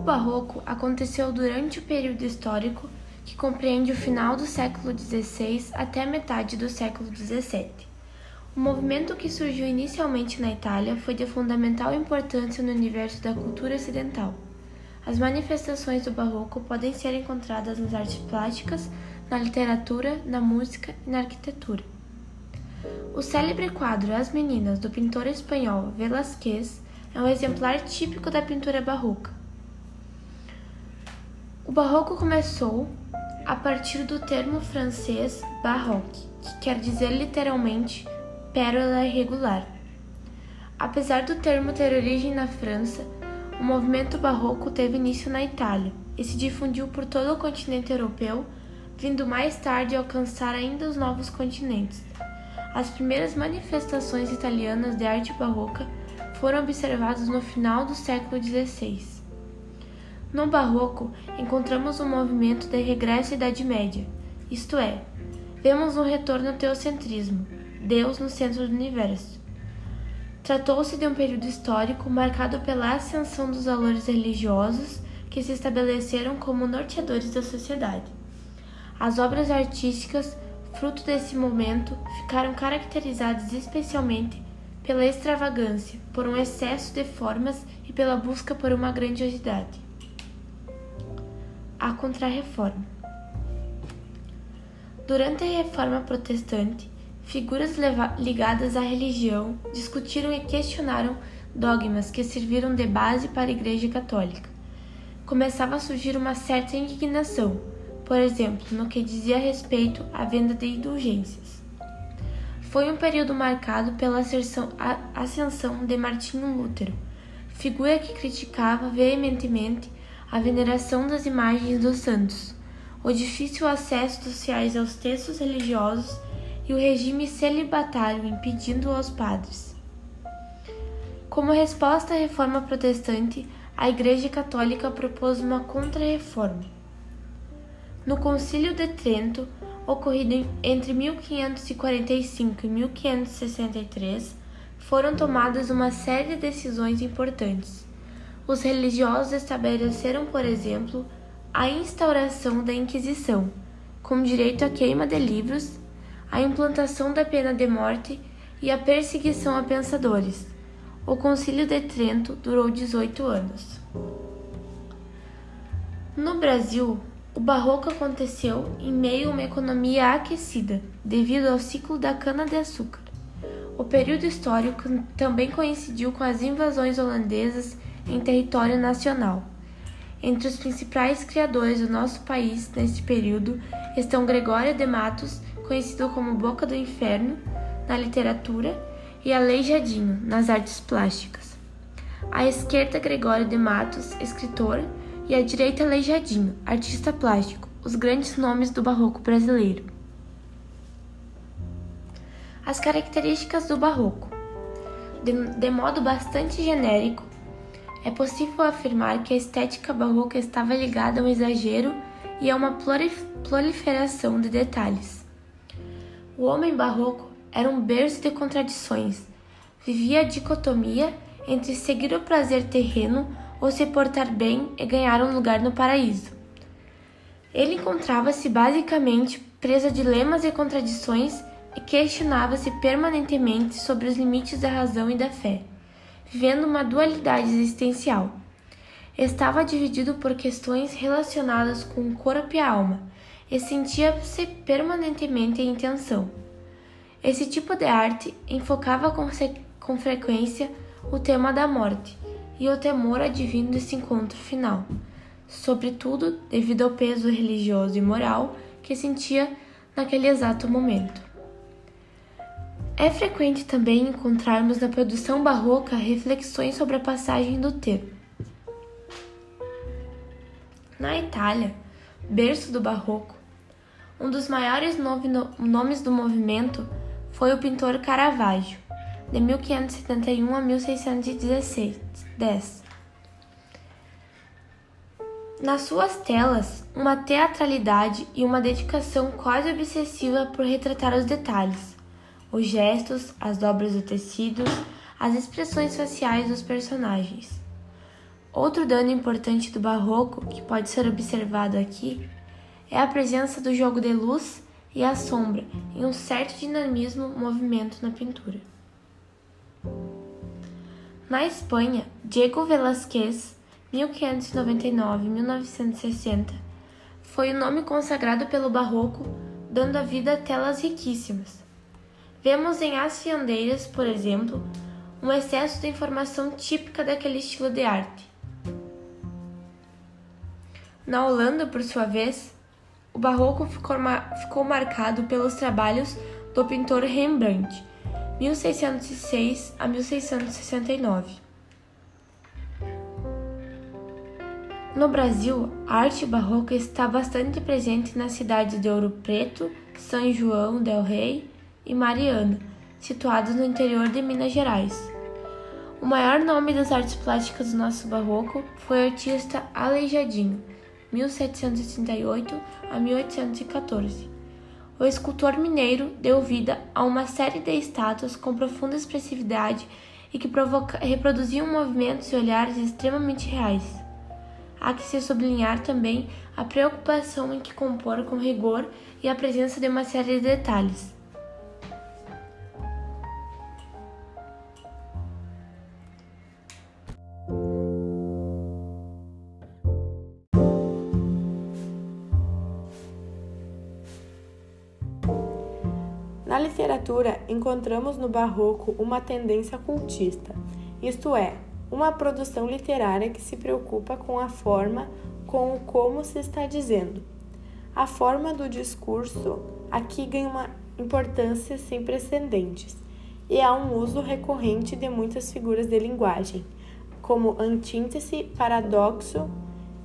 Barroco aconteceu durante o período histórico que compreende o final do século XVI até a metade do século XVII. O movimento que surgiu inicialmente na Itália foi de fundamental importância no universo da cultura ocidental. As manifestações do Barroco podem ser encontradas nas artes plásticas, na literatura, na música e na arquitetura. O célebre quadro As Meninas, do pintor espanhol Velázquez, é um exemplar típico da pintura barroca. O barroco começou a partir do termo francês baroque, que quer dizer literalmente pérola irregular. Apesar do termo ter origem na França, o movimento barroco teve início na Itália e se difundiu por todo o continente europeu, vindo mais tarde alcançar ainda os novos continentes. As primeiras manifestações italianas de arte barroca foram observadas no final do século XVI. No Barroco, encontramos um movimento de regresso à Idade Média, isto é, vemos um retorno ao teocentrismo, Deus no centro do universo. Tratou-se de um período histórico marcado pela ascensão dos valores religiosos que se estabeleceram como norteadores da sociedade. As obras artísticas, fruto desse momento, ficaram caracterizadas especialmente pela extravagância, por um excesso de formas e pela busca por uma grandiosidade. A Contrarreforma Durante a Reforma Protestante, figuras ligadas à religião discutiram e questionaram dogmas que serviram de base para a Igreja Católica. Começava a surgir uma certa indignação, por exemplo, no que dizia respeito à venda de indulgências. Foi um período marcado pela ascensão de Martinho Lutero, figura que criticava veementemente a veneração das imagens dos santos, o difícil acesso dos fiéis aos textos religiosos e o regime celibatário impedindo aos padres. Como resposta à reforma protestante, a Igreja Católica propôs uma contra-reforma. No Concílio de Trento, ocorrido entre 1545 e 1563, foram tomadas uma série de decisões importantes. Os religiosos estabeleceram, por exemplo, a instauração da Inquisição, com direito à queima de livros, a implantação da pena de morte e a perseguição a pensadores. O Concílio de Trento durou 18 anos. No Brasil, o barroco aconteceu em meio a uma economia aquecida, devido ao ciclo da cana-de-açúcar. O período histórico também coincidiu com as invasões holandesas em território nacional. Entre os principais criadores do nosso país neste período estão Gregório de Matos, conhecido como Boca do Inferno na literatura, e Aleijadinho nas artes plásticas. À esquerda, Gregório de Matos, escritor, e à direita Aleijadinho, artista plástico, os grandes nomes do barroco brasileiro. As características do barroco. De, de modo bastante genérico, é possível afirmar que a estética barroca estava ligada a um exagero e a uma proliferação de detalhes. O homem barroco era um berço de contradições. Vivia a dicotomia entre seguir o prazer terreno ou se portar bem e ganhar um lugar no paraíso. Ele encontrava-se basicamente preso a dilemas e contradições e questionava-se permanentemente sobre os limites da razão e da fé, vivendo uma dualidade existencial. Estava dividido por questões relacionadas com o corpo e a alma e sentia-se permanentemente em tensão. Esse tipo de arte enfocava com, com frequência o tema da morte, e o temor advindo desse encontro final, sobretudo devido ao peso religioso e moral que sentia naquele exato momento. É frequente também encontrarmos na produção barroca reflexões sobre a passagem do tempo. Na Itália, berço do barroco, um dos maiores nomes do movimento foi o pintor Caravaggio, de 1571 a 1616. 10. Nas suas telas, uma teatralidade e uma dedicação quase obsessiva por retratar os detalhes, os gestos, as dobras do tecido, as expressões faciais dos personagens. Outro dano importante do barroco, que pode ser observado aqui, é a presença do jogo de luz e a sombra em um certo dinamismo movimento na pintura. Na Espanha, Diego Velázquez, 1599-1960, foi o nome consagrado pelo barroco, dando a vida a telas riquíssimas. Vemos em As Fiandeiras, por exemplo, um excesso de informação típica daquele estilo de arte. Na Holanda, por sua vez, o barroco ficou, mar ficou marcado pelos trabalhos do pintor Rembrandt, 1606 a 1669. No Brasil, a arte barroca está bastante presente nas cidades de Ouro Preto, São João del Rei e Mariana, situadas no interior de Minas Gerais. O maior nome das artes plásticas do nosso barroco foi o artista Aleijadinho, 1738 a 1814. O escultor mineiro deu vida a uma série de estátuas com profunda expressividade e que reproduziam movimentos e olhares extremamente reais. Há que se sublinhar também a preocupação em que compor com rigor e a presença de uma série de detalhes. Literatura, encontramos no Barroco uma tendência cultista, isto é, uma produção literária que se preocupa com a forma, com o como se está dizendo. A forma do discurso aqui ganha uma importância sem precedentes e há um uso recorrente de muitas figuras de linguagem, como antíntese, paradoxo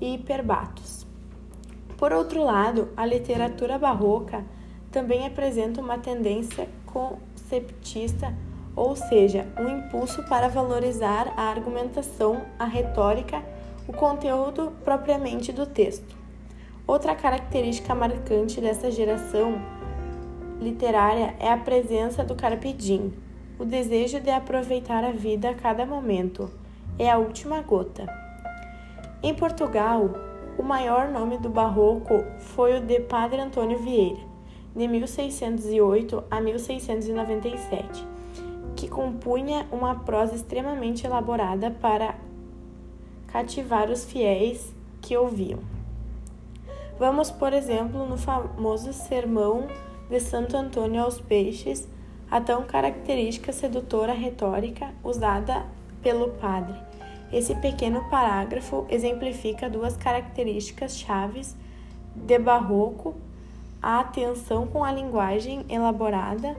e hiperbatos. Por outro lado, a literatura barroca também apresenta uma tendência conceptista, ou seja, um impulso para valorizar a argumentação, a retórica, o conteúdo propriamente do texto. Outra característica marcante dessa geração literária é a presença do carpe diem, o desejo de aproveitar a vida a cada momento. É a última gota. Em Portugal, o maior nome do barroco foi o de Padre Antônio Vieira de 1608 a 1697, que compunha uma prosa extremamente elaborada para cativar os fiéis que ouviam. Vamos, por exemplo, no famoso Sermão de Santo Antônio aos Peixes, a tão característica sedutora retórica usada pelo padre. Esse pequeno parágrafo exemplifica duas características chaves de barroco a atenção com a linguagem elaborada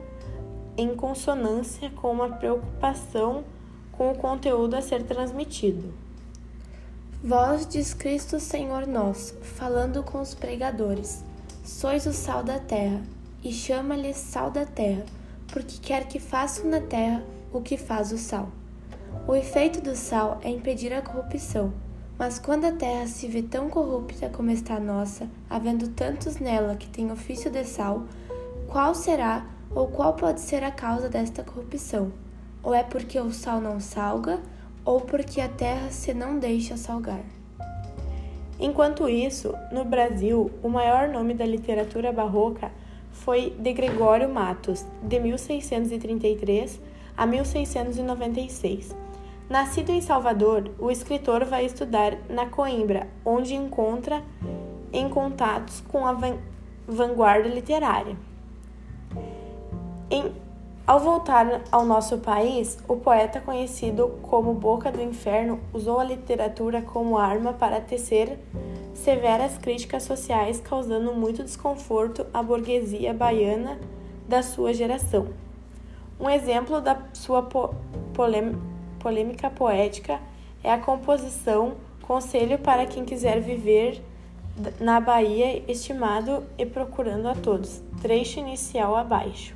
em consonância com uma preocupação com o conteúdo a ser transmitido. Vós diz Cristo Senhor nosso, falando com os pregadores, sois o sal da terra, e chama-lhe sal da terra, porque quer que façam na terra o que faz o sal. O efeito do sal é impedir a corrupção mas quando a terra se vê tão corrupta como está a nossa, havendo tantos nela que têm ofício de sal, qual será ou qual pode ser a causa desta corrupção? Ou é porque o sal não salga, ou porque a terra se não deixa salgar? Enquanto isso, no Brasil, o maior nome da literatura barroca foi de Gregório Matos, de 1633 a 1696 Nascido em Salvador, o escritor vai estudar na Coimbra, onde encontra em contatos com a vanguarda literária. Em, ao voltar ao nosso país, o poeta conhecido como Boca do Inferno usou a literatura como arma para tecer severas críticas sociais, causando muito desconforto à burguesia baiana da sua geração. Um exemplo da sua po polêmica polêmica poética é a composição Conselho para quem quiser viver na Bahia, estimado e procurando a todos, trecho inicial abaixo.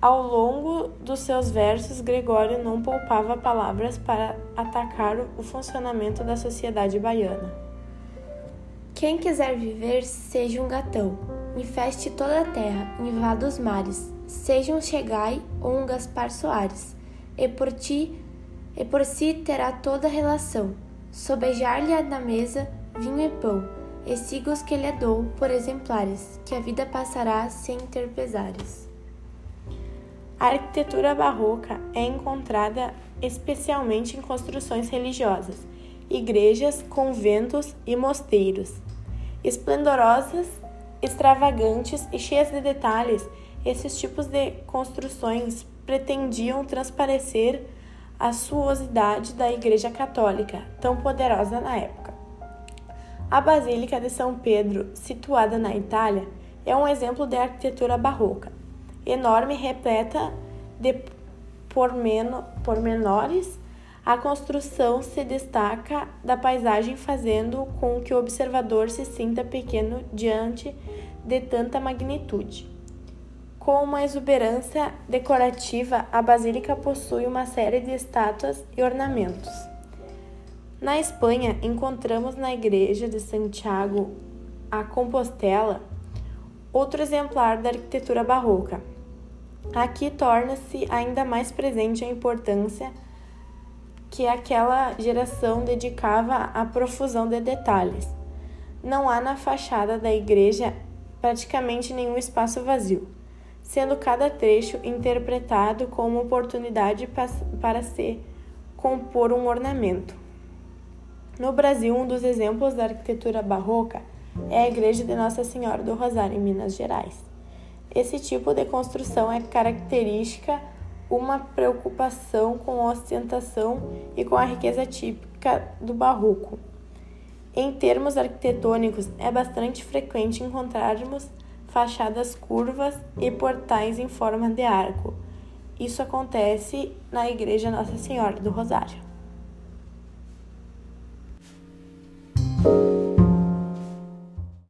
Ao longo dos seus versos, Gregório não poupava palavras para atacar o funcionamento da sociedade baiana. Quem quiser viver, seja um gatão, infeste toda a terra, invada os mares, seja um Chegai ou um Gaspar Soares, e por ti e por si terá toda relação. Sobejar-lhe na mesa vinho e pão, e siga os que lhe dou por exemplares, que a vida passará sem ter pesares. A arquitetura barroca é encontrada especialmente em construções religiosas, igrejas, conventos e mosteiros. Esplendorosas, extravagantes e cheias de detalhes, esses tipos de construções pretendiam transparecer a suosidade da Igreja Católica, tão poderosa na época. A Basílica de São Pedro, situada na Itália, é um exemplo de arquitetura barroca, enorme e repleta de pormenores. A construção se destaca da paisagem, fazendo com que o observador se sinta pequeno diante de tanta magnitude. Com uma exuberância decorativa, a basílica possui uma série de estátuas e ornamentos. Na Espanha, encontramos na igreja de Santiago a Compostela outro exemplar da arquitetura barroca. Aqui torna-se ainda mais presente a importância que aquela geração dedicava à profusão de detalhes. Não há na fachada da igreja praticamente nenhum espaço vazio sendo cada trecho interpretado como oportunidade para se compor um ornamento. No Brasil, um dos exemplos da arquitetura barroca é a Igreja de Nossa Senhora do Rosário, em Minas Gerais. Esse tipo de construção é característica uma preocupação com a ostentação e com a riqueza típica do barroco. Em termos arquitetônicos, é bastante frequente encontrarmos fachadas curvas e portais em forma de arco. Isso acontece na Igreja Nossa Senhora do Rosário.